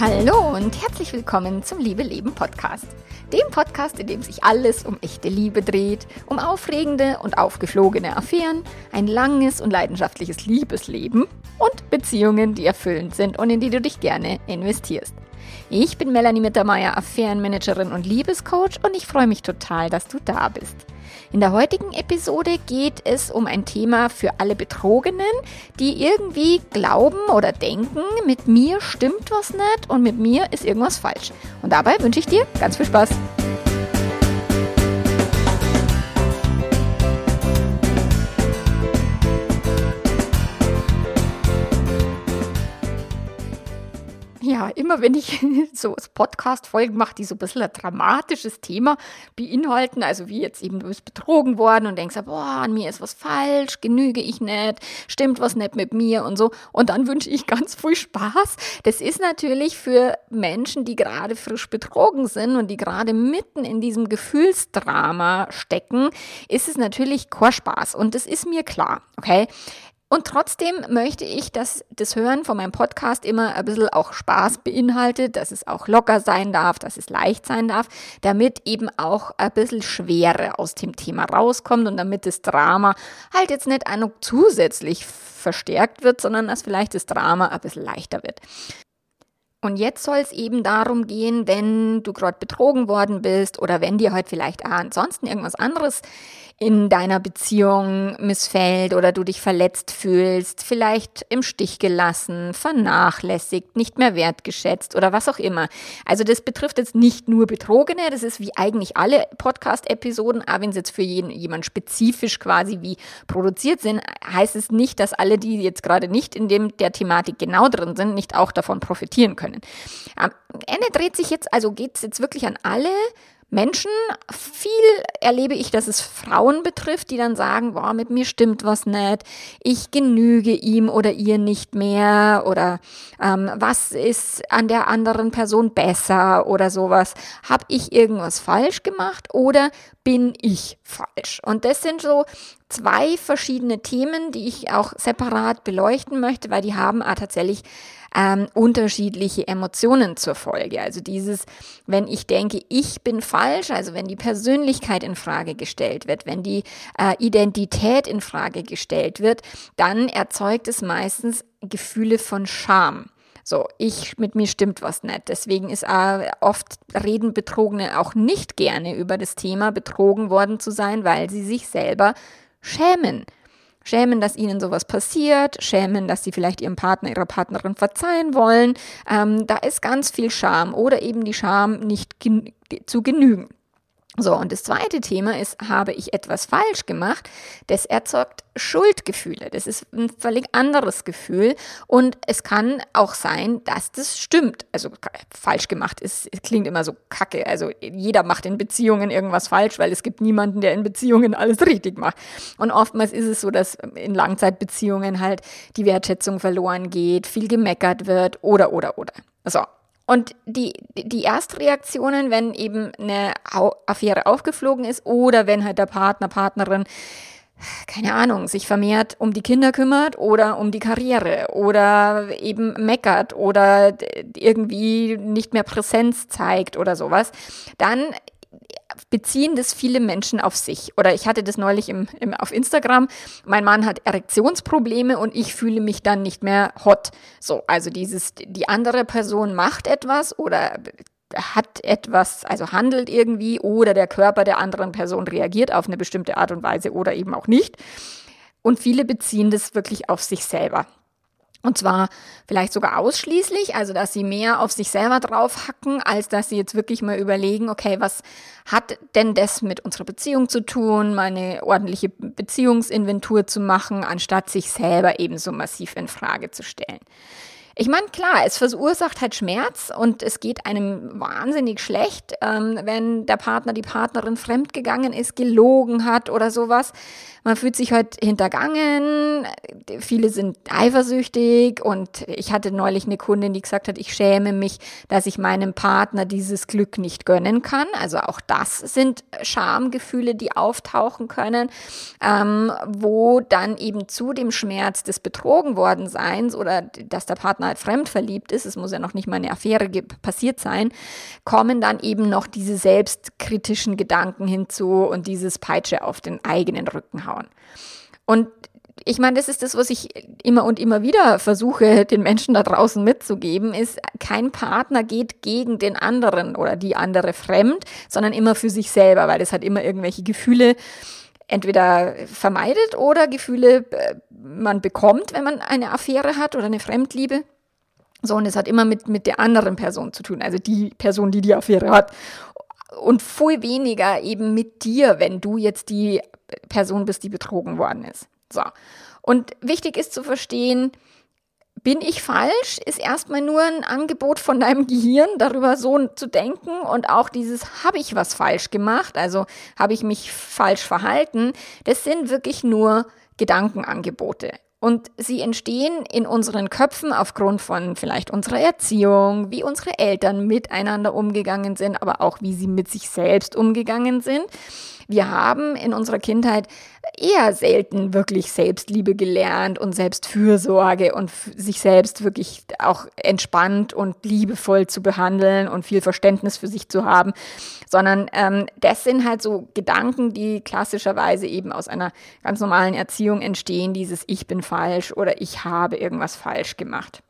Hallo und herzlich willkommen zum Liebe Leben Podcast. Dem Podcast, in dem sich alles um echte Liebe dreht, um aufregende und aufgeflogene Affären, ein langes und leidenschaftliches Liebesleben und Beziehungen, die erfüllend sind und in die du dich gerne investierst. Ich bin Melanie Mittermeier, Affärenmanagerin und Liebescoach und ich freue mich total, dass du da bist. In der heutigen Episode geht es um ein Thema für alle Betrogenen, die irgendwie glauben oder denken, mit mir stimmt was nicht und mit mir ist irgendwas falsch. Und dabei wünsche ich dir ganz viel Spaß. Ja, immer wenn ich so Podcast-Folgen mache, die so ein bisschen ein dramatisches Thema beinhalten, also wie jetzt eben du bist betrogen worden und denkst, boah, an mir ist was falsch, genüge ich nicht, stimmt was nicht mit mir und so. Und dann wünsche ich ganz viel Spaß. Das ist natürlich für Menschen, die gerade frisch betrogen sind und die gerade mitten in diesem Gefühlsdrama stecken, ist es natürlich kein Spaß. Und das ist mir klar, okay? Und trotzdem möchte ich, dass das Hören von meinem Podcast immer ein bisschen auch Spaß beinhaltet, dass es auch locker sein darf, dass es leicht sein darf, damit eben auch ein bisschen Schwere aus dem Thema rauskommt und damit das Drama halt jetzt nicht auch zusätzlich verstärkt wird, sondern dass vielleicht das Drama ein bisschen leichter wird. Und jetzt soll es eben darum gehen, wenn du gerade betrogen worden bist oder wenn dir halt vielleicht ansonsten irgendwas anderes in deiner Beziehung missfällt oder du dich verletzt fühlst, vielleicht im Stich gelassen, vernachlässigt, nicht mehr wertgeschätzt oder was auch immer. Also das betrifft jetzt nicht nur Betrogene, das ist wie eigentlich alle Podcast-Episoden, aber wenn es jetzt für jeden, jemand spezifisch quasi wie produziert sind, heißt es nicht, dass alle, die jetzt gerade nicht in dem, der Thematik genau drin sind, nicht auch davon profitieren können. Am Ende dreht sich jetzt, also geht es jetzt wirklich an alle Menschen. Viel erlebe ich, dass es Frauen betrifft, die dann sagen, boah, mit mir stimmt was nicht, ich genüge ihm oder ihr nicht mehr oder ähm, was ist an der anderen Person besser oder sowas. Habe ich irgendwas falsch gemacht oder bin ich falsch? Und das sind so zwei verschiedene Themen, die ich auch separat beleuchten möchte, weil die haben tatsächlich ähm, unterschiedliche Emotionen zur Folge. Also dieses, wenn ich denke, ich bin falsch, also wenn die Persönlichkeit in Frage gestellt wird, wenn die äh, Identität in Frage gestellt wird, dann erzeugt es meistens Gefühle von Scham. So, ich, mit mir stimmt was nicht. Deswegen ist äh, oft reden Betrogene auch nicht gerne über das Thema, betrogen worden zu sein, weil sie sich selber schämen. Schämen, dass ihnen sowas passiert, schämen, dass sie vielleicht ihrem Partner, ihrer Partnerin verzeihen wollen. Ähm, da ist ganz viel Scham oder eben die Scham, nicht gen zu genügen. So, und das zweite Thema ist, habe ich etwas falsch gemacht? Das erzeugt Schuldgefühle. Das ist ein völlig anderes Gefühl. Und es kann auch sein, dass das stimmt. Also falsch gemacht ist, klingt immer so kacke. Also jeder macht in Beziehungen irgendwas falsch, weil es gibt niemanden, der in Beziehungen alles richtig macht. Und oftmals ist es so, dass in Langzeitbeziehungen halt die Wertschätzung verloren geht, viel gemeckert wird oder, oder, oder. So, und die, die Erstreaktionen, wenn eben eine Affäre aufgeflogen ist oder wenn halt der Partner, Partnerin, keine Ahnung, sich vermehrt um die Kinder kümmert oder um die Karriere oder eben meckert oder irgendwie nicht mehr Präsenz zeigt oder sowas, dann beziehen das viele Menschen auf sich. Oder ich hatte das neulich im, im, auf Instagram. Mein Mann hat Erektionsprobleme und ich fühle mich dann nicht mehr hot. So, also dieses, die andere Person macht etwas oder hat etwas, also handelt irgendwie oder der Körper der anderen Person reagiert auf eine bestimmte Art und Weise oder eben auch nicht. Und viele beziehen das wirklich auf sich selber. Und zwar vielleicht sogar ausschließlich, also dass sie mehr auf sich selber draufhacken, als dass sie jetzt wirklich mal überlegen, okay, was hat denn das mit unserer Beziehung zu tun, mal eine ordentliche Beziehungsinventur zu machen, anstatt sich selber ebenso massiv in Frage zu stellen. Ich meine, klar, es verursacht halt Schmerz und es geht einem wahnsinnig schlecht, ähm, wenn der Partner, die Partnerin fremdgegangen ist, gelogen hat oder sowas. Man fühlt sich halt hintergangen, viele sind eifersüchtig und ich hatte neulich eine Kundin, die gesagt hat, ich schäme mich, dass ich meinem Partner dieses Glück nicht gönnen kann. Also auch das sind Schamgefühle, die auftauchen können, ähm, wo dann eben zu dem Schmerz des betrogen worden Seins oder dass der Partner Partner halt fremd verliebt ist, es muss ja noch nicht mal eine Affäre passiert sein, kommen dann eben noch diese selbstkritischen Gedanken hinzu und dieses Peitsche auf den eigenen Rücken hauen. Und ich meine, das ist das, was ich immer und immer wieder versuche, den Menschen da draußen mitzugeben, ist, kein Partner geht gegen den anderen oder die andere fremd, sondern immer für sich selber, weil das hat immer irgendwelche Gefühle entweder vermeidet oder Gefühle äh, man bekommt, wenn man eine Affäre hat oder eine Fremdliebe. So, und es hat immer mit, mit der anderen Person zu tun, also die Person, die die Affäre hat. Und viel weniger eben mit dir, wenn du jetzt die Person bist, die betrogen worden ist. So. Und wichtig ist zu verstehen, bin ich falsch, ist erstmal nur ein Angebot von deinem Gehirn, darüber so zu denken und auch dieses, habe ich was falsch gemacht, also habe ich mich falsch verhalten, das sind wirklich nur Gedankenangebote. Und sie entstehen in unseren Köpfen aufgrund von vielleicht unserer Erziehung, wie unsere Eltern miteinander umgegangen sind, aber auch wie sie mit sich selbst umgegangen sind. Wir haben in unserer Kindheit eher selten wirklich Selbstliebe gelernt und Selbstfürsorge und sich selbst wirklich auch entspannt und liebevoll zu behandeln und viel Verständnis für sich zu haben, sondern ähm, das sind halt so Gedanken, die klassischerweise eben aus einer ganz normalen Erziehung entstehen, dieses Ich bin falsch oder ich habe irgendwas falsch gemacht.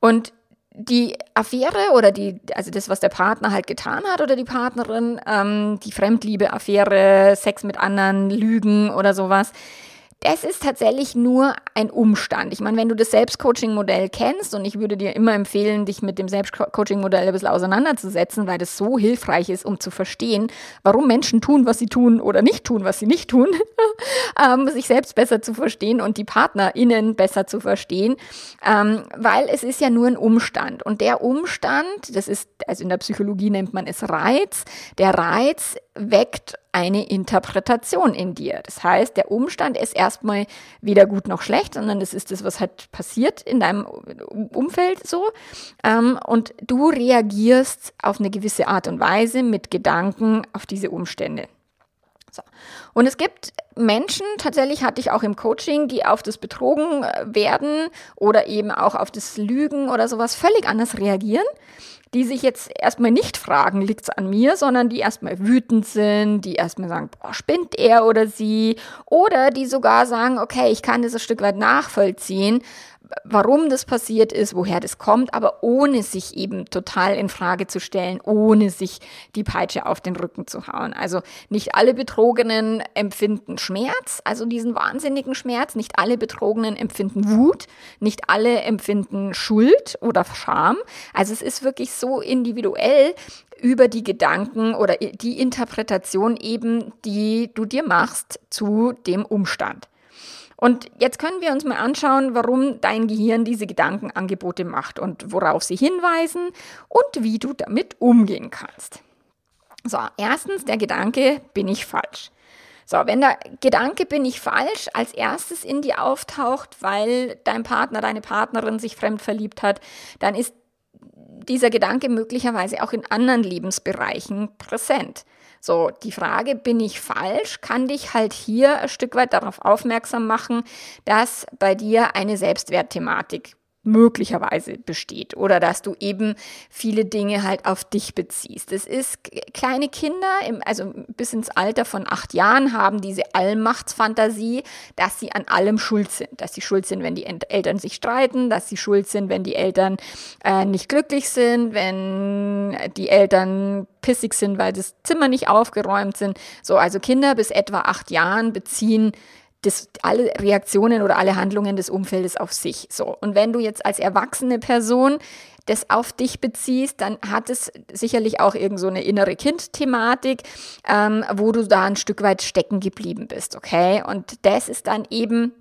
Und die Affäre oder die, also das, was der Partner halt getan hat oder die Partnerin, ähm, die Fremdliebe-Affäre, Sex mit anderen, Lügen oder sowas, das ist tatsächlich nur ein Umstand. Ich meine, wenn du das Selbstcoaching-Modell kennst, und ich würde dir immer empfehlen, dich mit dem Selbstcoaching-Modell ein bisschen auseinanderzusetzen, weil das so hilfreich ist, um zu verstehen, warum Menschen tun, was sie tun oder nicht tun, was sie nicht tun, ähm, sich selbst besser zu verstehen und die PartnerInnen besser zu verstehen, ähm, weil es ist ja nur ein Umstand. Und der Umstand, das ist, also in der Psychologie nennt man es Reiz, der Reiz weckt eine Interpretation in dir. Das heißt, der Umstand ist erstmal weder gut noch schlecht, sondern das ist das, was halt passiert in deinem Umfeld so. Ähm, und du reagierst auf eine gewisse Art und Weise mit Gedanken auf diese Umstände. So. Und es gibt Menschen, tatsächlich hatte ich auch im Coaching, die auf das Betrogen äh, werden oder eben auch auf das Lügen oder sowas völlig anders reagieren die sich jetzt erstmal nicht fragen, liegt's an mir, sondern die erstmal wütend sind, die erstmal sagen, boah, spinnt er oder sie, oder die sogar sagen, okay, ich kann das ein Stück weit nachvollziehen, warum das passiert ist, woher das kommt, aber ohne sich eben total in Frage zu stellen, ohne sich die Peitsche auf den Rücken zu hauen. Also nicht alle Betrogenen empfinden Schmerz, also diesen wahnsinnigen Schmerz, nicht alle Betrogenen empfinden Wut, nicht alle empfinden Schuld oder Scham. Also es ist wirklich so individuell über die Gedanken oder die Interpretation eben, die du dir machst zu dem Umstand. Und jetzt können wir uns mal anschauen, warum dein Gehirn diese Gedankenangebote macht und worauf sie hinweisen und wie du damit umgehen kannst. So, erstens der Gedanke, bin ich falsch? So, wenn der Gedanke bin ich falsch als erstes in dir auftaucht, weil dein Partner, deine Partnerin sich fremd verliebt hat, dann ist dieser Gedanke möglicherweise auch in anderen Lebensbereichen präsent. So, die Frage, bin ich falsch, kann dich halt hier ein Stück weit darauf aufmerksam machen, dass bei dir eine Selbstwertthematik möglicherweise besteht oder dass du eben viele Dinge halt auf dich beziehst. Es ist kleine Kinder, im, also bis ins Alter von acht Jahren haben diese Allmachtsfantasie, dass sie an allem schuld sind, dass sie schuld sind, wenn die Eltern sich streiten, dass sie schuld sind, wenn die Eltern äh, nicht glücklich sind, wenn die Eltern pissig sind, weil das Zimmer nicht aufgeräumt sind. So, also Kinder bis etwa acht Jahren beziehen das, alle Reaktionen oder alle Handlungen des Umfeldes auf sich. So. Und wenn du jetzt als erwachsene Person das auf dich beziehst, dann hat es sicherlich auch irgend so eine innere Kind-Thematik, ähm, wo du da ein Stück weit stecken geblieben bist, okay? Und das ist dann eben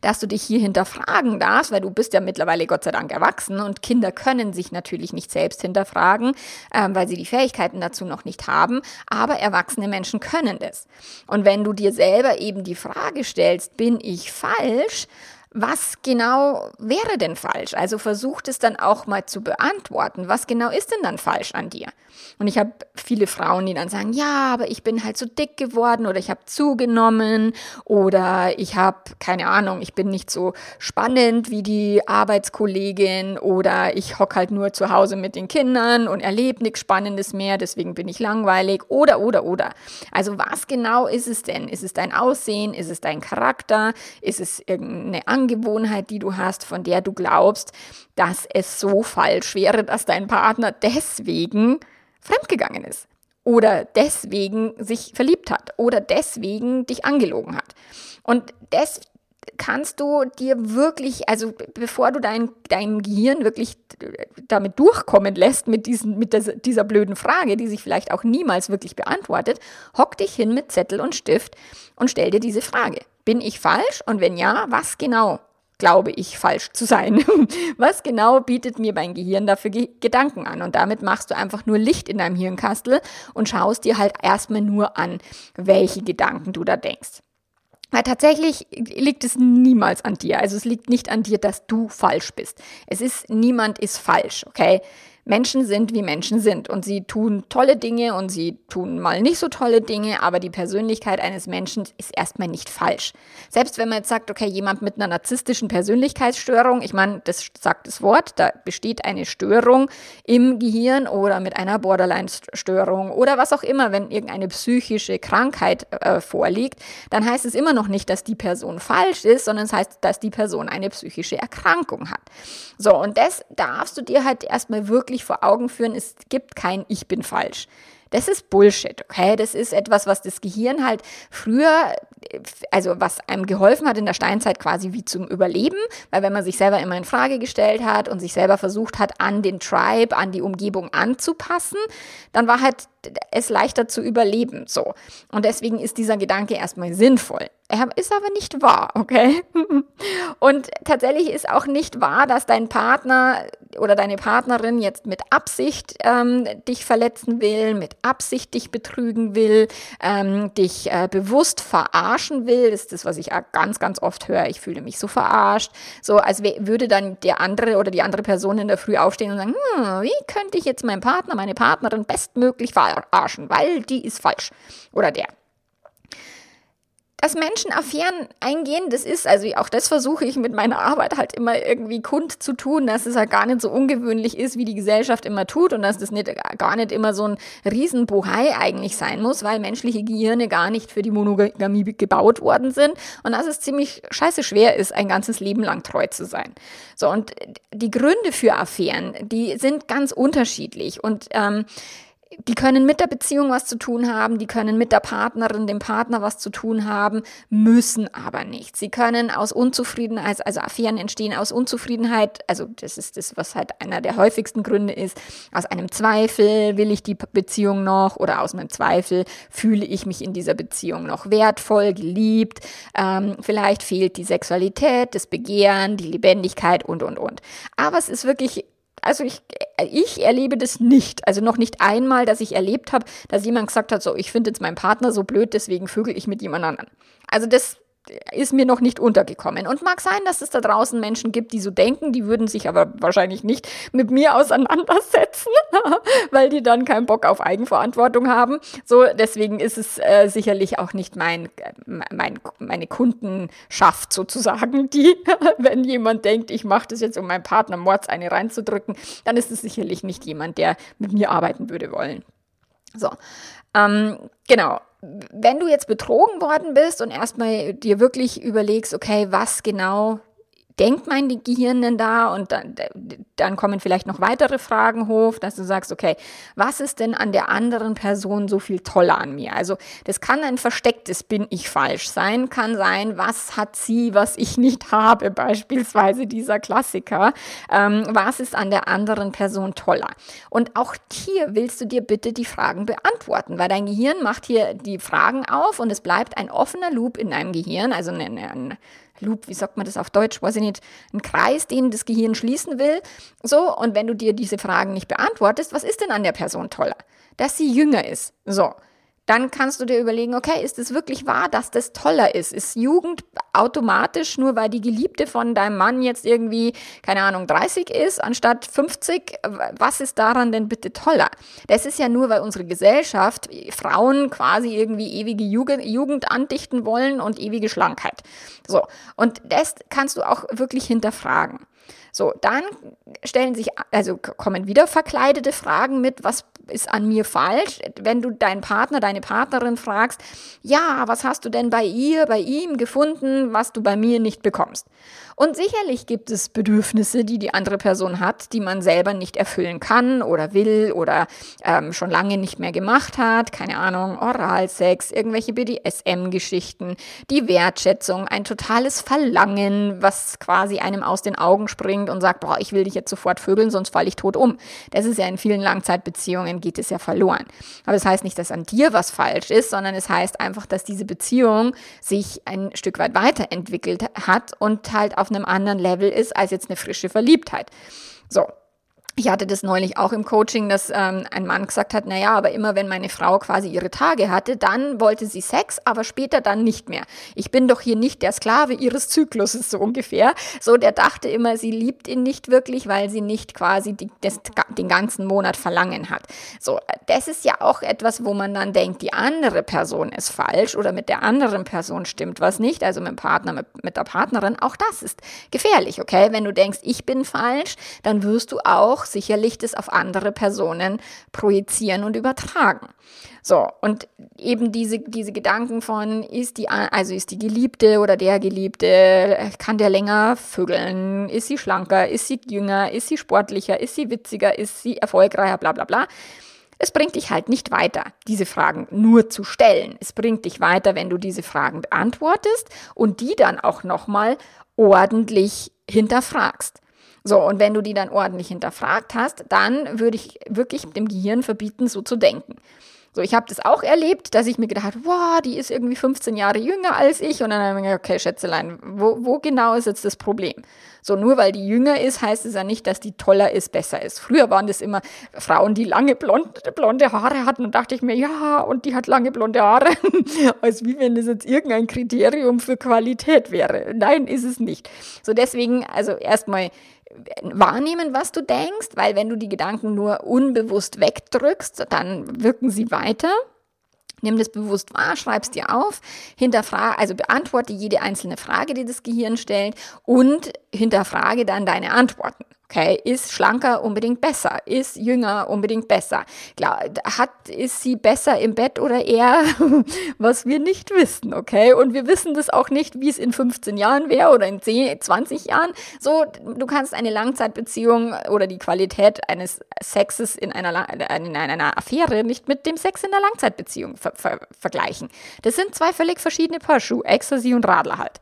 dass du dich hier hinterfragen darfst, weil du bist ja mittlerweile Gott sei Dank erwachsen und Kinder können sich natürlich nicht selbst hinterfragen, ähm, weil sie die Fähigkeiten dazu noch nicht haben, aber erwachsene Menschen können das. Und wenn du dir selber eben die Frage stellst, bin ich falsch, was genau wäre denn falsch? Also versucht es dann auch mal zu beantworten. Was genau ist denn dann falsch an dir? Und ich habe viele Frauen, die dann sagen, ja, aber ich bin halt so dick geworden oder ich habe zugenommen oder ich habe keine Ahnung, ich bin nicht so spannend wie die Arbeitskollegin oder ich hock halt nur zu Hause mit den Kindern und erlebe nichts Spannendes mehr, deswegen bin ich langweilig oder oder oder. Also was genau ist es denn? Ist es dein Aussehen? Ist es dein Charakter? Ist es irgendeine Angewohnheit, die du hast, von der du glaubst, dass es so falsch wäre, dass dein Partner deswegen fremdgegangen ist? Oder deswegen sich verliebt hat oder deswegen dich angelogen hat. Und das kannst du dir wirklich, also bevor du dein, dein Gehirn wirklich damit durchkommen lässt, mit, diesen, mit dieser, dieser blöden Frage, die sich vielleicht auch niemals wirklich beantwortet, hock dich hin mit Zettel und Stift und stell dir diese Frage. Bin ich falsch? Und wenn ja, was genau glaube ich falsch zu sein? Was genau bietet mir mein Gehirn dafür Ge Gedanken an? Und damit machst du einfach nur Licht in deinem Hirnkastel und schaust dir halt erstmal nur an, welche Gedanken du da denkst. Weil tatsächlich liegt es niemals an dir. Also es liegt nicht an dir, dass du falsch bist. Es ist, niemand ist falsch, okay? Menschen sind, wie Menschen sind und sie tun tolle Dinge und sie tun mal nicht so tolle Dinge, aber die Persönlichkeit eines Menschen ist erstmal nicht falsch. Selbst wenn man jetzt sagt, okay, jemand mit einer narzisstischen Persönlichkeitsstörung, ich meine, das sagt das Wort, da besteht eine Störung im Gehirn oder mit einer Borderline-Störung oder was auch immer, wenn irgendeine psychische Krankheit äh, vorliegt, dann heißt es immer noch nicht, dass die Person falsch ist, sondern es heißt, dass die Person eine psychische Erkrankung hat. So, und das darfst du dir halt erstmal wirklich wirklich vor Augen führen, es gibt kein Ich bin falsch. Das ist Bullshit, okay? Das ist etwas, was das Gehirn halt früher, also was einem geholfen hat in der Steinzeit quasi wie zum Überleben, weil wenn man sich selber immer in Frage gestellt hat und sich selber versucht hat, an den Tribe, an die Umgebung anzupassen, dann war halt es leichter zu überleben, so. Und deswegen ist dieser Gedanke erstmal sinnvoll. Er ist aber nicht wahr, okay? Und tatsächlich ist auch nicht wahr, dass dein Partner oder deine Partnerin jetzt mit Absicht ähm, dich verletzen will, mit Absicht dich betrügen will, ähm, dich äh, bewusst verarschen will. Das ist das, was ich ganz, ganz oft höre. Ich fühle mich so verarscht. So, als würde dann der andere oder die andere Person in der Früh aufstehen und sagen, hm, wie könnte ich jetzt meinen Partner, meine Partnerin bestmöglich verarschen, weil die ist falsch. Oder der dass Menschen Affären eingehen, das ist, also auch das versuche ich mit meiner Arbeit halt immer irgendwie kund zu tun, dass es halt gar nicht so ungewöhnlich ist, wie die Gesellschaft immer tut und dass das nicht, gar nicht immer so ein Riesenbohai eigentlich sein muss, weil menschliche Gehirne gar nicht für die Monogamie gebaut worden sind und dass es ziemlich scheiße schwer ist, ein ganzes Leben lang treu zu sein. So, und die Gründe für Affären, die sind ganz unterschiedlich und ähm, die können mit der Beziehung was zu tun haben, die können mit der Partnerin, dem Partner was zu tun haben, müssen aber nicht. Sie können aus Unzufriedenheit, also Affären entstehen aus Unzufriedenheit, also das ist das, was halt einer der häufigsten Gründe ist, aus einem Zweifel will ich die Beziehung noch oder aus einem Zweifel fühle ich mich in dieser Beziehung noch wertvoll, geliebt, ähm, vielleicht fehlt die Sexualität, das Begehren, die Lebendigkeit und, und, und. Aber es ist wirklich also ich, ich erlebe das nicht. Also noch nicht einmal, dass ich erlebt habe, dass jemand gesagt hat, so, ich finde jetzt meinen Partner so blöd, deswegen vögel ich mit jemand anderen. Also das ist mir noch nicht untergekommen. Und mag sein, dass es da draußen Menschen gibt, die so denken, die würden sich aber wahrscheinlich nicht mit mir auseinandersetzen, weil die dann keinen Bock auf Eigenverantwortung haben. So, deswegen ist es äh, sicherlich auch nicht mein, mein, meine Kundenschaft sozusagen, die, wenn jemand denkt, ich mache das jetzt, um meinem Partner Mords eine reinzudrücken, dann ist es sicherlich nicht jemand, der mit mir arbeiten würde wollen. So, ähm, genau. Wenn du jetzt betrogen worden bist und erstmal dir wirklich überlegst, okay, was genau denkt mein Gehirn denn da? Und dann, dann kommen vielleicht noch weitere Fragen hoch, dass du sagst, okay, was ist denn an der anderen Person so viel toller an mir? Also das kann ein verstecktes Bin ich falsch sein, kann sein, was hat sie, was ich nicht habe, beispielsweise dieser Klassiker. Ähm, was ist an der anderen Person toller? Und auch hier willst du dir bitte die Fragen beantworten, weil dein Gehirn macht hier die Fragen auf und es bleibt ein offener Loop in deinem Gehirn, also ein, ein Loop, wie sagt man das auf Deutsch, weiß ich nicht, ein Kreis, den das Gehirn schließen will. So, und wenn du dir diese Fragen nicht beantwortest, was ist denn an der Person toller? Dass sie jünger ist. So. Dann kannst du dir überlegen, okay, ist es wirklich wahr, dass das toller ist? Ist Jugend automatisch, nur weil die Geliebte von deinem Mann jetzt irgendwie, keine Ahnung, 30 ist, anstatt 50? Was ist daran denn bitte toller? Das ist ja nur, weil unsere Gesellschaft Frauen quasi irgendwie ewige Jugend, Jugend andichten wollen und ewige Schlankheit. So. Und das kannst du auch wirklich hinterfragen. So, dann stellen sich, also kommen wieder verkleidete Fragen mit, was ist an mir falsch? Wenn du deinen Partner, deine Partnerin fragst, ja, was hast du denn bei ihr, bei ihm gefunden, was du bei mir nicht bekommst? Und sicherlich gibt es Bedürfnisse, die die andere Person hat, die man selber nicht erfüllen kann oder will oder ähm, schon lange nicht mehr gemacht hat. Keine Ahnung, Oralsex, irgendwelche BDSM-Geschichten, die Wertschätzung, ein totales Verlangen, was quasi einem aus den Augen springt und sagt, boah, ich will dich jetzt sofort vögeln, sonst falle ich tot um. Das ist ja in vielen Langzeitbeziehungen geht es ja verloren. Aber das heißt nicht, dass an dir was falsch ist, sondern es heißt einfach, dass diese Beziehung sich ein Stück weit weiterentwickelt hat und halt auf einem anderen Level ist als jetzt eine frische Verliebtheit. So, ich hatte das neulich auch im Coaching, dass ähm, ein Mann gesagt hat, naja, aber immer wenn meine Frau quasi ihre Tage hatte, dann wollte sie Sex, aber später dann nicht mehr. Ich bin doch hier nicht der Sklave ihres Zykluses, so ungefähr. So, der dachte immer, sie liebt ihn nicht wirklich, weil sie nicht quasi die, das, den ganzen Monat Verlangen hat. So, das ist ja auch etwas, wo man dann denkt, die andere Person ist falsch oder mit der anderen Person stimmt was nicht, also mit dem Partner, mit, mit der Partnerin. Auch das ist gefährlich, okay? Wenn du denkst, ich bin falsch, dann wirst du auch auch sicherlich das auf andere Personen projizieren und übertragen. So, und eben diese, diese Gedanken von, ist die, also ist die Geliebte oder der Geliebte, kann der länger vögeln, ist sie schlanker, ist sie jünger, ist sie sportlicher, ist sie witziger, ist sie erfolgreicher, bla bla bla. Es bringt dich halt nicht weiter, diese Fragen nur zu stellen. Es bringt dich weiter, wenn du diese Fragen beantwortest und die dann auch nochmal ordentlich hinterfragst. So, und wenn du die dann ordentlich hinterfragt hast, dann würde ich wirklich dem Gehirn verbieten, so zu denken. So, ich habe das auch erlebt, dass ich mir gedacht habe, wow, die ist irgendwie 15 Jahre jünger als ich. Und dann habe ich mir gedacht, okay, Schätzelein, wo, wo genau ist jetzt das Problem? So, nur weil die jünger ist, heißt es ja nicht, dass die toller ist, besser ist. Früher waren das immer Frauen, die lange blonde, blonde Haare hatten. Und dachte ich mir, ja, und die hat lange blonde Haare. Als wie wenn das jetzt irgendein Kriterium für Qualität wäre. Nein, ist es nicht. So, deswegen, also erstmal wahrnehmen, was du denkst, weil wenn du die Gedanken nur unbewusst wegdrückst, dann wirken sie weiter. Nimm das bewusst wahr, schreib es dir auf, hinterfrage, also beantworte jede einzelne Frage, die das Gehirn stellt und hinterfrage dann deine Antworten. Okay, ist schlanker unbedingt besser? Ist jünger unbedingt besser? Klar, hat, ist sie besser im Bett oder eher, was wir nicht wissen, okay? Und wir wissen das auch nicht, wie es in 15 Jahren wäre oder in 10, 20 Jahren. So, du kannst eine Langzeitbeziehung oder die Qualität eines Sexes in einer, in einer Affäre nicht mit dem Sex in einer Langzeitbeziehung ver ver vergleichen. Das sind zwei völlig verschiedene Paar Schuhe, Ecstasy und Radler halt.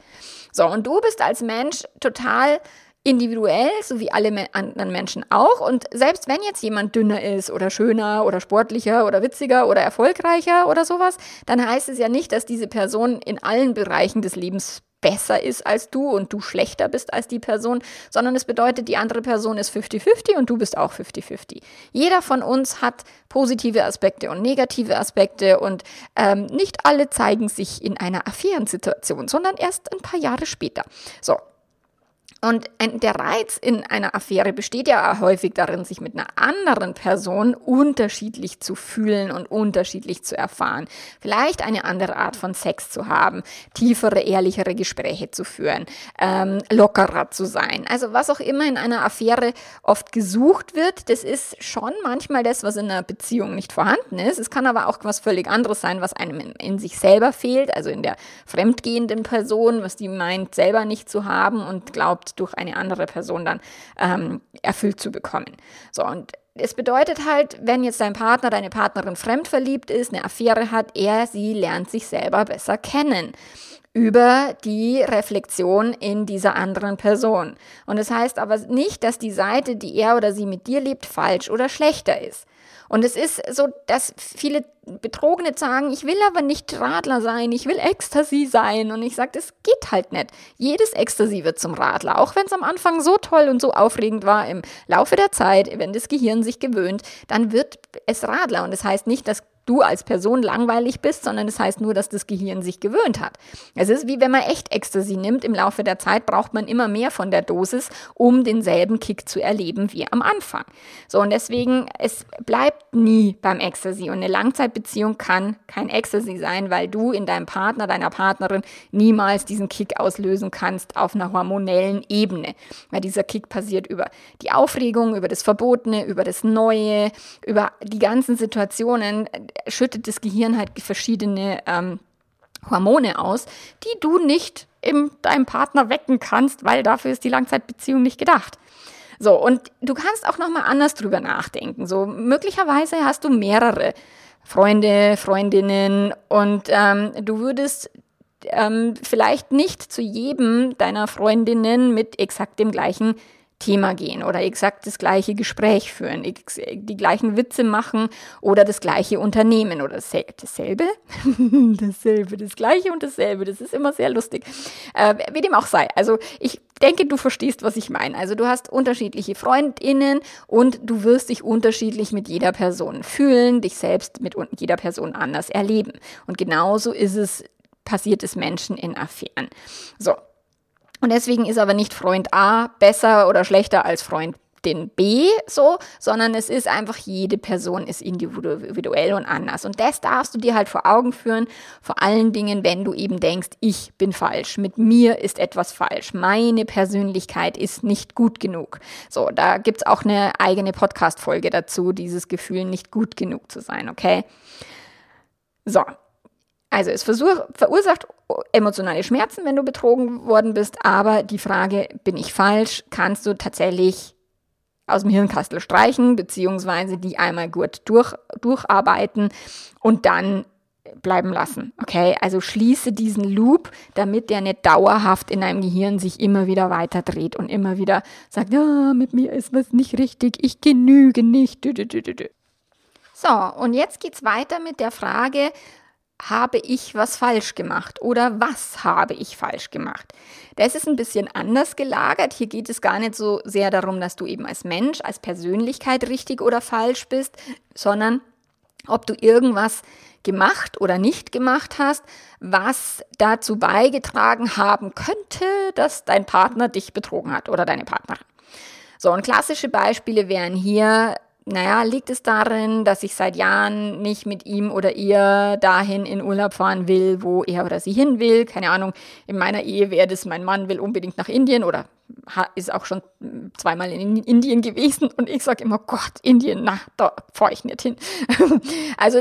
So, und du bist als Mensch total individuell, so wie alle anderen Menschen auch. Und selbst wenn jetzt jemand dünner ist oder schöner oder sportlicher oder witziger oder erfolgreicher oder sowas, dann heißt es ja nicht, dass diese Person in allen Bereichen des Lebens besser ist als du und du schlechter bist als die Person, sondern es bedeutet, die andere Person ist 50-50 und du bist auch 50-50. Jeder von uns hat positive Aspekte und negative Aspekte und ähm, nicht alle zeigen sich in einer Affärensituation, sondern erst ein paar Jahre später. So, und der Reiz in einer Affäre besteht ja häufig darin, sich mit einer anderen Person unterschiedlich zu fühlen und unterschiedlich zu erfahren. Vielleicht eine andere Art von Sex zu haben, tiefere, ehrlichere Gespräche zu führen, ähm, lockerer zu sein. Also was auch immer in einer Affäre oft gesucht wird, das ist schon manchmal das, was in einer Beziehung nicht vorhanden ist. Es kann aber auch was völlig anderes sein, was einem in, in sich selber fehlt, also in der fremdgehenden Person, was die meint, selber nicht zu haben und glaubt, durch eine andere Person dann ähm, erfüllt zu bekommen. So, und es bedeutet halt, wenn jetzt dein Partner, deine Partnerin fremdverliebt ist, eine Affäre hat, er, sie lernt sich selber besser kennen über die Reflexion in dieser anderen Person. Und das heißt aber nicht, dass die Seite, die er oder sie mit dir liebt, falsch oder schlechter ist. Und es ist so, dass viele Betrogene sagen, ich will aber nicht Radler sein, ich will Ecstasy sein. Und ich sage, das geht halt nicht. Jedes Ecstasy wird zum Radler, auch wenn es am Anfang so toll und so aufregend war. Im Laufe der Zeit, wenn das Gehirn sich gewöhnt, dann wird es Radler. Und das heißt nicht, dass du als Person langweilig bist, sondern es das heißt nur, dass das Gehirn sich gewöhnt hat. Es ist wie wenn man echt Ecstasy nimmt. Im Laufe der Zeit braucht man immer mehr von der Dosis, um denselben Kick zu erleben wie am Anfang. So, und deswegen, es bleibt nie beim Ecstasy. Und eine Langzeitbeziehung kann kein Ecstasy sein, weil du in deinem Partner, deiner Partnerin niemals diesen Kick auslösen kannst auf einer hormonellen Ebene. Weil dieser Kick passiert über die Aufregung, über das Verbotene, über das Neue, über die ganzen Situationen, schüttet das Gehirn halt verschiedene ähm, Hormone aus, die du nicht in deinem Partner wecken kannst, weil dafür ist die Langzeitbeziehung nicht gedacht. So, und du kannst auch nochmal anders drüber nachdenken. So, möglicherweise hast du mehrere Freunde, Freundinnen und ähm, du würdest ähm, vielleicht nicht zu jedem deiner Freundinnen mit exakt dem gleichen Thema gehen oder exakt das gleiche Gespräch führen, die gleichen Witze machen oder das gleiche Unternehmen oder dasselbe, dasselbe, das gleiche und dasselbe. Das ist immer sehr lustig. Äh, wie dem auch sei. Also ich denke, du verstehst, was ich meine. Also du hast unterschiedliche Freundinnen und du wirst dich unterschiedlich mit jeder Person fühlen, dich selbst mit jeder Person anders erleben. Und genauso ist es passiert es Menschen in Affären. So, und deswegen ist aber nicht Freund A besser oder schlechter als Freund den B so, sondern es ist einfach, jede Person ist individuell und anders. Und das darfst du dir halt vor Augen führen, vor allen Dingen, wenn du eben denkst, ich bin falsch, mit mir ist etwas falsch, meine Persönlichkeit ist nicht gut genug. So, da gibt's auch eine eigene Podcast-Folge dazu, dieses Gefühl, nicht gut genug zu sein, okay? So, also es verursacht emotionale Schmerzen, wenn du betrogen worden bist, aber die Frage, bin ich falsch, kannst du tatsächlich aus dem Hirnkastel streichen, beziehungsweise die einmal gut durch, durcharbeiten und dann bleiben lassen. Okay, also schließe diesen Loop, damit der nicht dauerhaft in deinem Gehirn sich immer wieder weiter dreht und immer wieder sagt, ja, mit mir ist was nicht richtig, ich genüge nicht. So, und jetzt geht's weiter mit der Frage, habe ich was falsch gemacht oder was habe ich falsch gemacht? Das ist ein bisschen anders gelagert. Hier geht es gar nicht so sehr darum, dass du eben als Mensch, als Persönlichkeit richtig oder falsch bist, sondern ob du irgendwas gemacht oder nicht gemacht hast, was dazu beigetragen haben könnte, dass dein Partner dich betrogen hat oder deine Partnerin. So, und klassische Beispiele wären hier naja, liegt es darin, dass ich seit Jahren nicht mit ihm oder ihr dahin in Urlaub fahren will, wo er oder sie hin will? Keine Ahnung, in meiner Ehe wäre das, mein Mann will unbedingt nach Indien oder ist auch schon zweimal in Indien gewesen und ich sage immer, Gott, Indien, na, da fahre ich nicht hin. also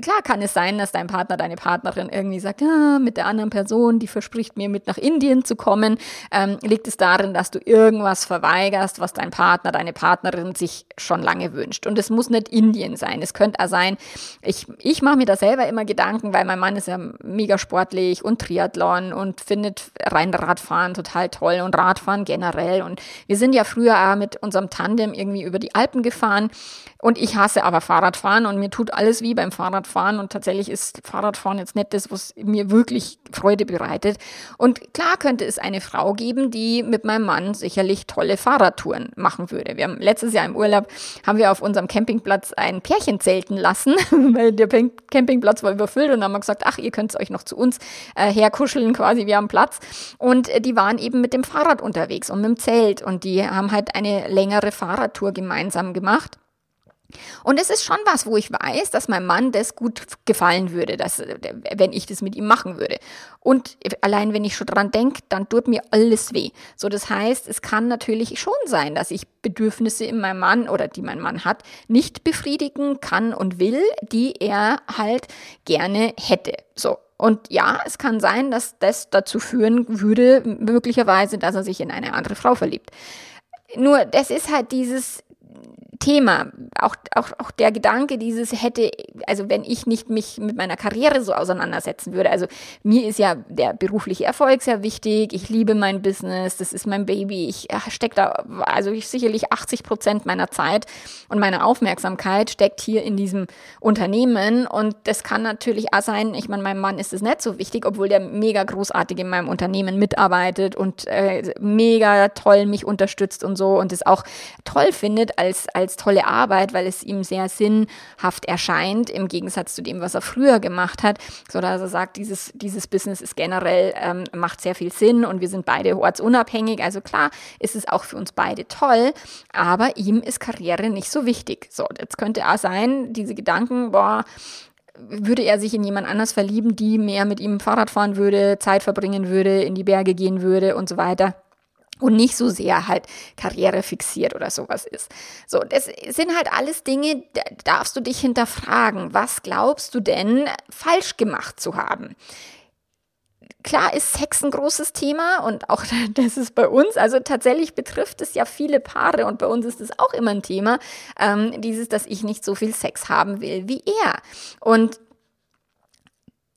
klar kann es sein, dass dein Partner, deine Partnerin irgendwie sagt, ja, mit der anderen Person, die verspricht mir mit nach Indien zu kommen, ähm, liegt es darin, dass du irgendwas verweigerst, was dein Partner, deine Partnerin sich schon lange wünscht. Und es muss nicht Indien sein. Es könnte auch sein, ich, ich mache mir da selber immer Gedanken, weil mein Mann ist ja mega sportlich und Triathlon und findet Rennradfahren total toll und Radfahren generell. Und wir sind ja früher mit unserem Tandem irgendwie über die Alpen gefahren. Und ich hasse aber Fahrradfahren und mir tut alles wie beim Fahrradfahren. Und tatsächlich ist Fahrradfahren jetzt nicht das, was mir wirklich Freude bereitet. Und klar könnte es eine Frau geben, die mit meinem Mann sicherlich tolle Fahrradtouren machen würde. Wir haben letztes Jahr im Urlaub haben wir auf unserem Campingplatz ein Pärchen zelten lassen, weil der Campingplatz war überfüllt und haben wir gesagt, ach, ihr könnt euch noch zu uns äh, herkuscheln quasi, wir haben Platz. Und äh, die waren eben mit dem Fahrrad unterwegs unterwegs und mit dem Zelt und die haben halt eine längere Fahrradtour gemeinsam gemacht. Und es ist schon was, wo ich weiß, dass meinem Mann das gut gefallen würde, dass, wenn ich das mit ihm machen würde. Und allein wenn ich schon dran denke, dann tut mir alles weh. So, das heißt, es kann natürlich schon sein, dass ich Bedürfnisse in meinem Mann oder die mein Mann hat, nicht befriedigen kann und will, die er halt gerne hätte. So. Und ja, es kann sein, dass das dazu führen würde, möglicherweise, dass er sich in eine andere Frau verliebt. Nur, das ist halt dieses, Thema, auch, auch, auch der Gedanke dieses hätte, also wenn ich nicht mich mit meiner Karriere so auseinandersetzen würde, also mir ist ja der berufliche Erfolg sehr wichtig, ich liebe mein Business, das ist mein Baby, ich stecke da, also ich sicherlich 80 Prozent meiner Zeit und meiner Aufmerksamkeit steckt hier in diesem Unternehmen. Und das kann natürlich auch sein, ich meine, meinem Mann ist es nicht so wichtig, obwohl der mega großartig in meinem Unternehmen mitarbeitet und äh, mega toll mich unterstützt und so und es auch toll findet als, als als tolle Arbeit, weil es ihm sehr sinnhaft erscheint, im Gegensatz zu dem, was er früher gemacht hat, so dass er sagt, dieses, dieses Business ist generell, ähm, macht sehr viel Sinn und wir sind beide ortsunabhängig. Also klar ist es auch für uns beide toll, aber ihm ist Karriere nicht so wichtig. So, jetzt könnte auch sein, diese Gedanken, boah, würde er sich in jemand anders verlieben, die mehr mit ihm Fahrrad fahren würde, Zeit verbringen würde, in die Berge gehen würde und so weiter und nicht so sehr halt Karriere fixiert oder sowas ist. So, das sind halt alles Dinge, da darfst du dich hinterfragen. Was glaubst du denn falsch gemacht zu haben? Klar ist Sex ein großes Thema und auch das ist bei uns, also tatsächlich betrifft es ja viele Paare und bei uns ist es auch immer ein Thema, ähm, dieses, dass ich nicht so viel Sex haben will wie er. Und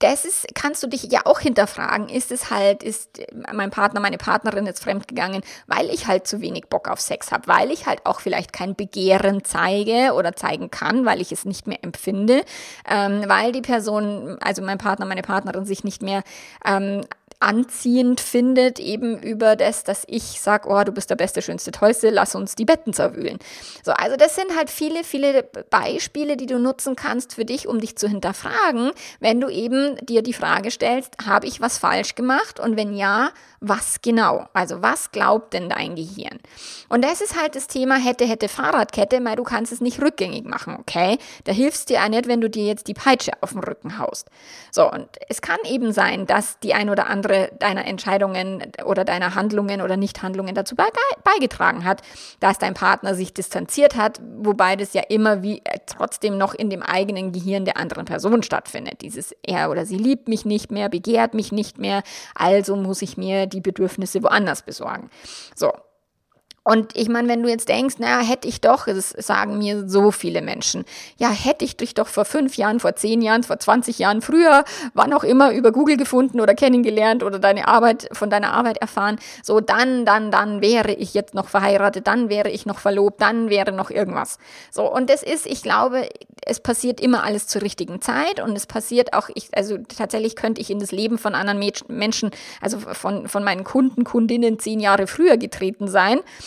das ist, kannst du dich ja auch hinterfragen. Ist es halt, ist mein Partner, meine Partnerin jetzt fremdgegangen, weil ich halt zu wenig Bock auf Sex habe, weil ich halt auch vielleicht kein Begehren zeige oder zeigen kann, weil ich es nicht mehr empfinde, ähm, weil die Person, also mein Partner, meine Partnerin sich nicht mehr ähm, anziehend findet, eben über das, dass ich sage, oh, du bist der beste, schönste, tollste, lass uns die Betten zerwühlen. So, also das sind halt viele, viele Beispiele, die du nutzen kannst für dich, um dich zu hinterfragen, wenn du eben dir die Frage stellst, habe ich was falsch gemacht? Und wenn ja, was genau? Also was glaubt denn dein Gehirn? Und das ist halt das Thema hätte, hätte Fahrradkette, weil du kannst es nicht rückgängig machen, okay? Da hilfst dir auch nicht, wenn du dir jetzt die Peitsche auf den Rücken haust. So, und es kann eben sein, dass die ein oder andere andere deiner Entscheidungen oder deiner Handlungen oder Nichthandlungen dazu beigetragen hat, dass dein Partner sich distanziert hat, wobei das ja immer wie äh, trotzdem noch in dem eigenen Gehirn der anderen Person stattfindet. Dieses er oder sie liebt mich nicht mehr, begehrt mich nicht mehr, also muss ich mir die Bedürfnisse woanders besorgen. So, und ich meine, wenn du jetzt denkst, naja, hätte ich doch, das sagen mir so viele Menschen, ja, hätte ich dich doch vor fünf Jahren, vor zehn Jahren, vor 20 Jahren, früher, wann auch immer, über Google gefunden oder kennengelernt oder deine Arbeit, von deiner Arbeit erfahren, so dann, dann, dann wäre ich jetzt noch verheiratet, dann wäre ich noch verlobt, dann wäre noch irgendwas. So, und das ist, ich glaube, es passiert immer alles zur richtigen Zeit und es passiert auch, ich, also tatsächlich könnte ich in das Leben von anderen Menschen, also von, von meinen Kunden, Kundinnen zehn Jahre früher getreten sein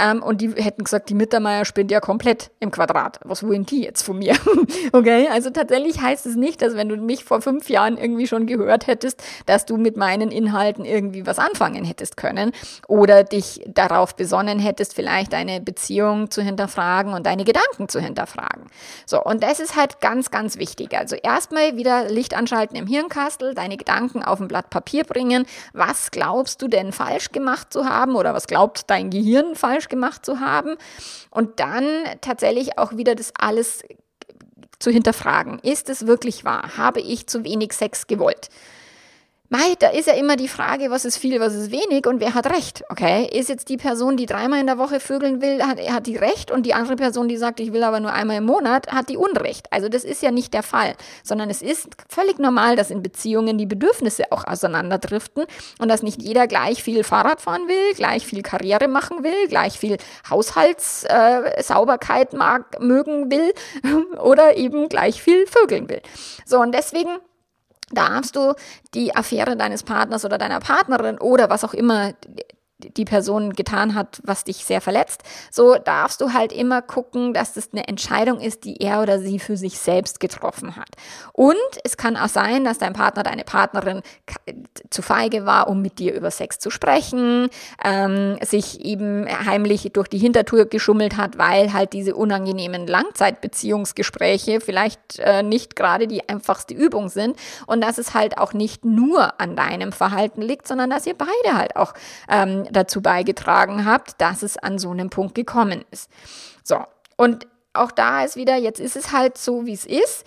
ähm, und die hätten gesagt, die Mittermeier spinnt ja komplett im Quadrat. Was wollen die jetzt von mir? okay, also tatsächlich heißt es nicht, dass wenn du mich vor fünf Jahren irgendwie schon gehört hättest, dass du mit meinen Inhalten irgendwie was anfangen hättest können oder dich darauf besonnen hättest, vielleicht deine Beziehung zu hinterfragen und deine Gedanken zu hinterfragen. So, und das ist halt ganz, ganz wichtig. Also erstmal wieder Licht anschalten im Hirnkastel, deine Gedanken auf ein Blatt Papier bringen. Was glaubst du denn falsch gemacht zu haben oder was glaubt dein Gehirn falsch gemacht zu haben und dann tatsächlich auch wieder das alles zu hinterfragen. Ist es wirklich wahr? Habe ich zu wenig Sex gewollt? Mei, da ist ja immer die Frage, was ist viel, was ist wenig und wer hat recht, okay? Ist jetzt die Person, die dreimal in der Woche vögeln will, hat, hat die recht und die andere Person, die sagt, ich will aber nur einmal im Monat, hat die Unrecht. Also das ist ja nicht der Fall, sondern es ist völlig normal, dass in Beziehungen die Bedürfnisse auch auseinanderdriften und dass nicht jeder gleich viel Fahrrad fahren will, gleich viel Karriere machen will, gleich viel Haushaltssauberkeit äh, mögen will oder eben gleich viel vögeln will. So, und deswegen darfst du die Affäre deines Partners oder deiner Partnerin oder was auch immer die Person getan hat, was dich sehr verletzt, so darfst du halt immer gucken, dass das eine Entscheidung ist, die er oder sie für sich selbst getroffen hat. Und es kann auch sein, dass dein Partner, deine Partnerin zu feige war, um mit dir über Sex zu sprechen, ähm, sich eben heimlich durch die Hintertür geschummelt hat, weil halt diese unangenehmen Langzeitbeziehungsgespräche vielleicht äh, nicht gerade die einfachste Übung sind und dass es halt auch nicht nur an deinem Verhalten liegt, sondern dass ihr beide halt auch ähm, dazu beigetragen habt, dass es an so einem Punkt gekommen ist. So, und auch da ist wieder, jetzt ist es halt so, wie es ist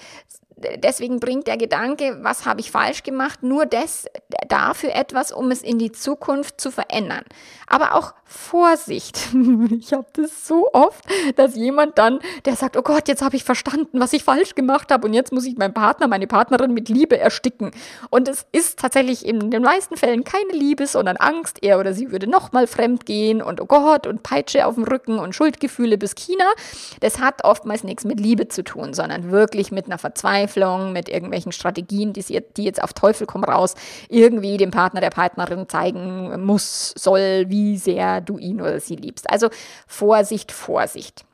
deswegen bringt der Gedanke, was habe ich falsch gemacht, nur das dafür etwas, um es in die Zukunft zu verändern. Aber auch Vorsicht. Ich habe das so oft, dass jemand dann, der sagt, oh Gott, jetzt habe ich verstanden, was ich falsch gemacht habe und jetzt muss ich meinen Partner, meine Partnerin mit Liebe ersticken. Und es ist tatsächlich in den meisten Fällen keine Liebe, sondern Angst. Er oder sie würde nochmal fremd gehen und oh Gott und Peitsche auf dem Rücken und Schuldgefühle bis China. Das hat oftmals nichts mit Liebe zu tun, sondern wirklich mit einer Verzweiflung Verzweiflung, mit irgendwelchen Strategien, die, sie, die jetzt auf Teufel komm raus irgendwie dem Partner, der Partnerin zeigen muss, soll, wie sehr du ihn oder sie liebst. Also Vorsicht, Vorsicht.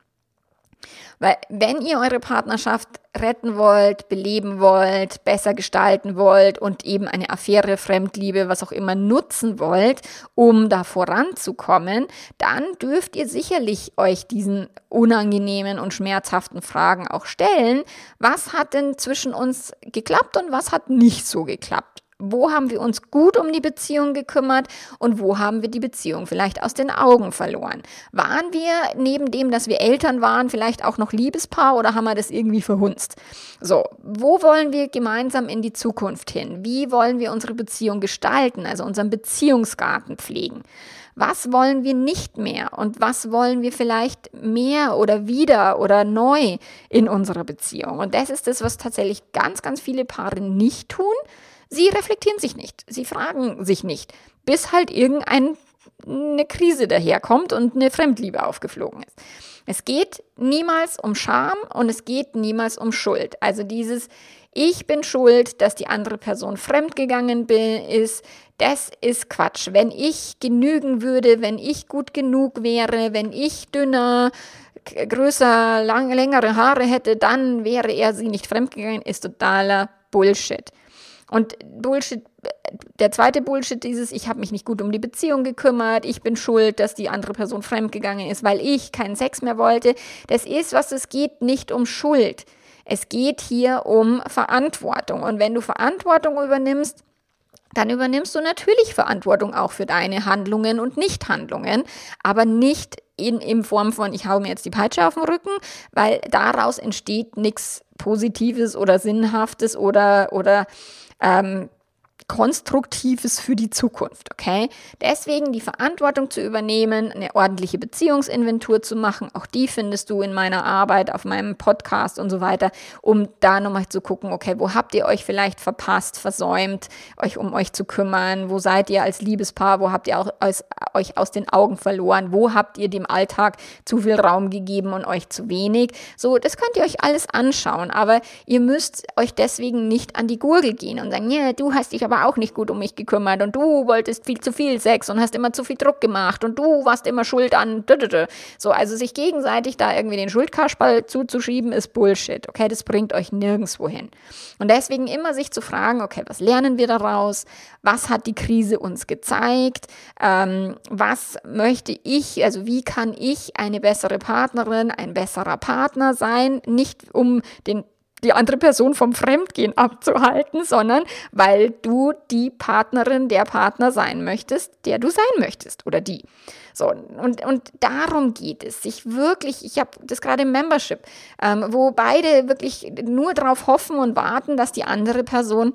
Weil wenn ihr eure Partnerschaft retten wollt, beleben wollt, besser gestalten wollt und eben eine Affäre, Fremdliebe, was auch immer nutzen wollt, um da voranzukommen, dann dürft ihr sicherlich euch diesen unangenehmen und schmerzhaften Fragen auch stellen. Was hat denn zwischen uns geklappt und was hat nicht so geklappt? Wo haben wir uns gut um die Beziehung gekümmert und wo haben wir die Beziehung vielleicht aus den Augen verloren? Waren wir neben dem, dass wir Eltern waren, vielleicht auch noch Liebespaar oder haben wir das irgendwie verhunzt? So, wo wollen wir gemeinsam in die Zukunft hin? Wie wollen wir unsere Beziehung gestalten, also unseren Beziehungsgarten pflegen? Was wollen wir nicht mehr und was wollen wir vielleicht mehr oder wieder oder neu in unserer Beziehung? Und das ist das, was tatsächlich ganz, ganz viele Paare nicht tun Sie reflektieren sich nicht, sie fragen sich nicht, bis halt irgendeine Krise daherkommt und eine Fremdliebe aufgeflogen ist. Es geht niemals um Scham und es geht niemals um Schuld. Also dieses ich bin schuld, dass die andere Person fremdgegangen ist, das ist Quatsch. Wenn ich genügen würde, wenn ich gut genug wäre, wenn ich dünner, größer, lang, längere Haare hätte, dann wäre er sie nicht fremdgegangen, ist totaler Bullshit. Und Bullshit, der zweite Bullshit dieses, ich habe mich nicht gut um die Beziehung gekümmert, ich bin schuld, dass die andere Person fremdgegangen ist, weil ich keinen Sex mehr wollte. Das ist was, es geht nicht um Schuld. Es geht hier um Verantwortung. Und wenn du Verantwortung übernimmst, dann übernimmst du natürlich Verantwortung auch für deine Handlungen und Nichthandlungen, aber nicht in, in Form von, ich hau mir jetzt die Peitsche auf den Rücken, weil daraus entsteht nichts Positives oder Sinnhaftes oder, oder ähm, Konstruktives für die Zukunft, okay? Deswegen die Verantwortung zu übernehmen, eine ordentliche Beziehungsinventur zu machen, auch die findest du in meiner Arbeit, auf meinem Podcast und so weiter, um da nochmal zu gucken, okay, wo habt ihr euch vielleicht verpasst, versäumt, euch um euch zu kümmern, wo seid ihr als Liebespaar, wo habt ihr auch aus, euch aus den Augen verloren, wo habt ihr dem Alltag zu viel Raum gegeben und euch zu wenig. So, das könnt ihr euch alles anschauen, aber ihr müsst euch deswegen nicht an die Gurgel gehen und sagen, ja, du hast dich aber auch nicht gut um mich gekümmert und du wolltest viel zu viel Sex und hast immer zu viel Druck gemacht und du warst immer schuld an. So, also sich gegenseitig da irgendwie den Schuldkasperl zuzuschieben, ist Bullshit. Okay, das bringt euch nirgendwo hin. Und deswegen immer sich zu fragen, okay, was lernen wir daraus? Was hat die Krise uns gezeigt? Ähm, was möchte ich, also wie kann ich eine bessere Partnerin, ein besserer Partner sein? Nicht um den die andere Person vom Fremdgehen abzuhalten, sondern weil du die Partnerin, der Partner sein möchtest, der du sein möchtest oder die. So, und, und darum geht es, sich wirklich, ich habe das gerade im Membership, ähm, wo beide wirklich nur darauf hoffen und warten, dass die andere Person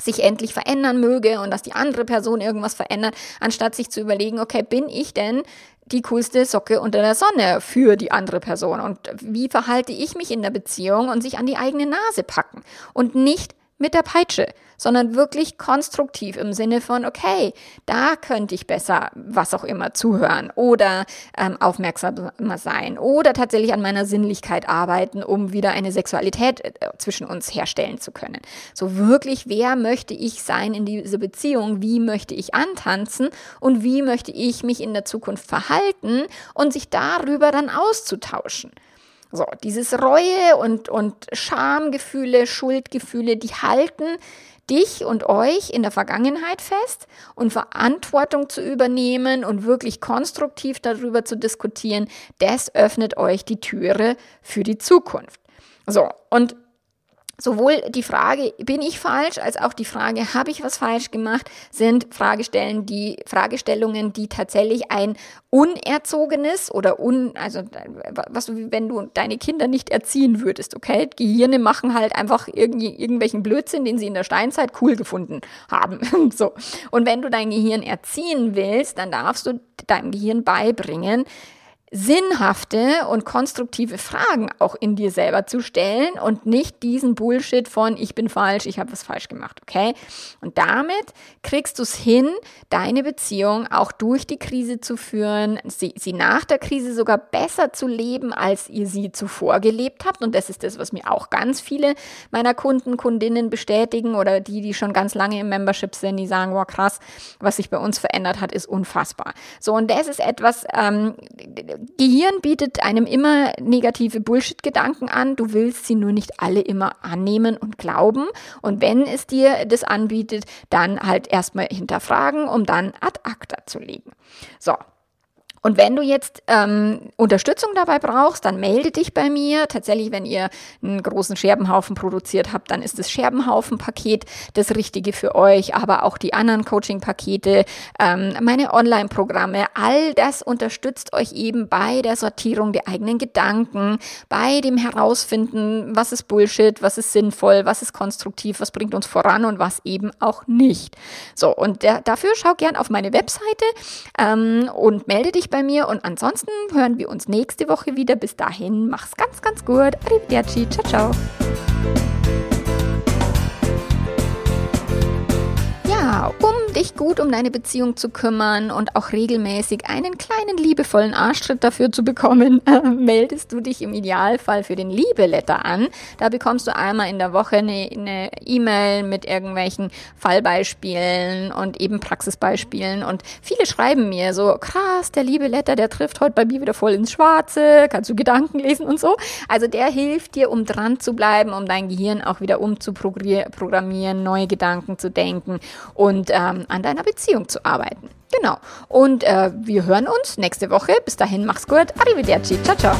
sich endlich verändern möge und dass die andere Person irgendwas verändert, anstatt sich zu überlegen, okay, bin ich denn die coolste Socke unter der Sonne für die andere Person. Und wie verhalte ich mich in der Beziehung und sich an die eigene Nase packen? Und nicht mit der Peitsche, sondern wirklich konstruktiv im Sinne von, okay, da könnte ich besser, was auch immer, zuhören oder ähm, aufmerksamer sein oder tatsächlich an meiner Sinnlichkeit arbeiten, um wieder eine Sexualität äh, zwischen uns herstellen zu können. So wirklich, wer möchte ich sein in dieser Beziehung? Wie möchte ich antanzen und wie möchte ich mich in der Zukunft verhalten und sich darüber dann auszutauschen? So, dieses Reue und, und Schamgefühle, Schuldgefühle, die halten dich und euch in der Vergangenheit fest und Verantwortung zu übernehmen und wirklich konstruktiv darüber zu diskutieren, das öffnet euch die Türe für die Zukunft. So, und sowohl die Frage, bin ich falsch, als auch die Frage, habe ich was falsch gemacht, sind Fragestellen, die, Fragestellungen, die tatsächlich ein unerzogenes oder un, also was wenn du deine Kinder nicht erziehen würdest, okay? Gehirne machen halt einfach irgendwie, irgendwelchen Blödsinn, den sie in der Steinzeit cool gefunden haben. so. Und wenn du dein Gehirn erziehen willst, dann darfst du deinem Gehirn beibringen, sinnhafte und konstruktive Fragen auch in dir selber zu stellen und nicht diesen Bullshit von ich bin falsch, ich habe was falsch gemacht, okay? Und damit kriegst du es hin, deine Beziehung auch durch die Krise zu führen, sie, sie nach der Krise sogar besser zu leben, als ihr sie zuvor gelebt habt. Und das ist das, was mir auch ganz viele meiner Kunden, Kundinnen bestätigen oder die, die schon ganz lange im Membership sind, die sagen, wow, krass, was sich bei uns verändert hat, ist unfassbar. So, und das ist etwas, ähm, Gehirn bietet einem immer negative Bullshit-Gedanken an. Du willst sie nur nicht alle immer annehmen und glauben. Und wenn es dir das anbietet, dann halt erstmal hinterfragen, um dann ad acta zu legen. So, und wenn du jetzt ähm, Unterstützung dabei brauchst, dann melde dich bei mir. Tatsächlich, wenn ihr einen großen Scherbenhaufen produziert habt, dann ist das Scherbenhaufen-Paket das Richtige für euch, aber auch die anderen Coaching-Pakete, ähm, meine Online-Programme, all das unterstützt euch eben bei der Sortierung der eigenen Gedanken, bei dem Herausfinden, was ist Bullshit, was ist sinnvoll, was ist konstruktiv, was bringt uns voran und was eben auch nicht. So, und der, dafür schau gern auf meine Webseite ähm, und melde dich bei mir und ansonsten hören wir uns nächste Woche wieder. Bis dahin, mach's ganz, ganz gut. Arrivederci. Ciao, ciao. Ja, um dich gut um deine Beziehung zu kümmern und auch regelmäßig einen kleinen liebevollen Arschtritt dafür zu bekommen, äh, meldest du dich im Idealfall für den Liebeletter an. Da bekommst du einmal in der Woche eine E-Mail mit irgendwelchen Fallbeispielen und eben Praxisbeispielen. Und viele schreiben mir so, krass, der Liebeletter, der trifft heute bei mir wieder voll ins Schwarze, kannst du Gedanken lesen und so. Also der hilft dir, um dran zu bleiben, um dein Gehirn auch wieder umzuprogrammieren, neue Gedanken zu denken und ähm, an deiner Beziehung zu arbeiten. Genau. Und äh, wir hören uns nächste Woche. Bis dahin, mach's gut. Arrivederci. Ciao, ciao.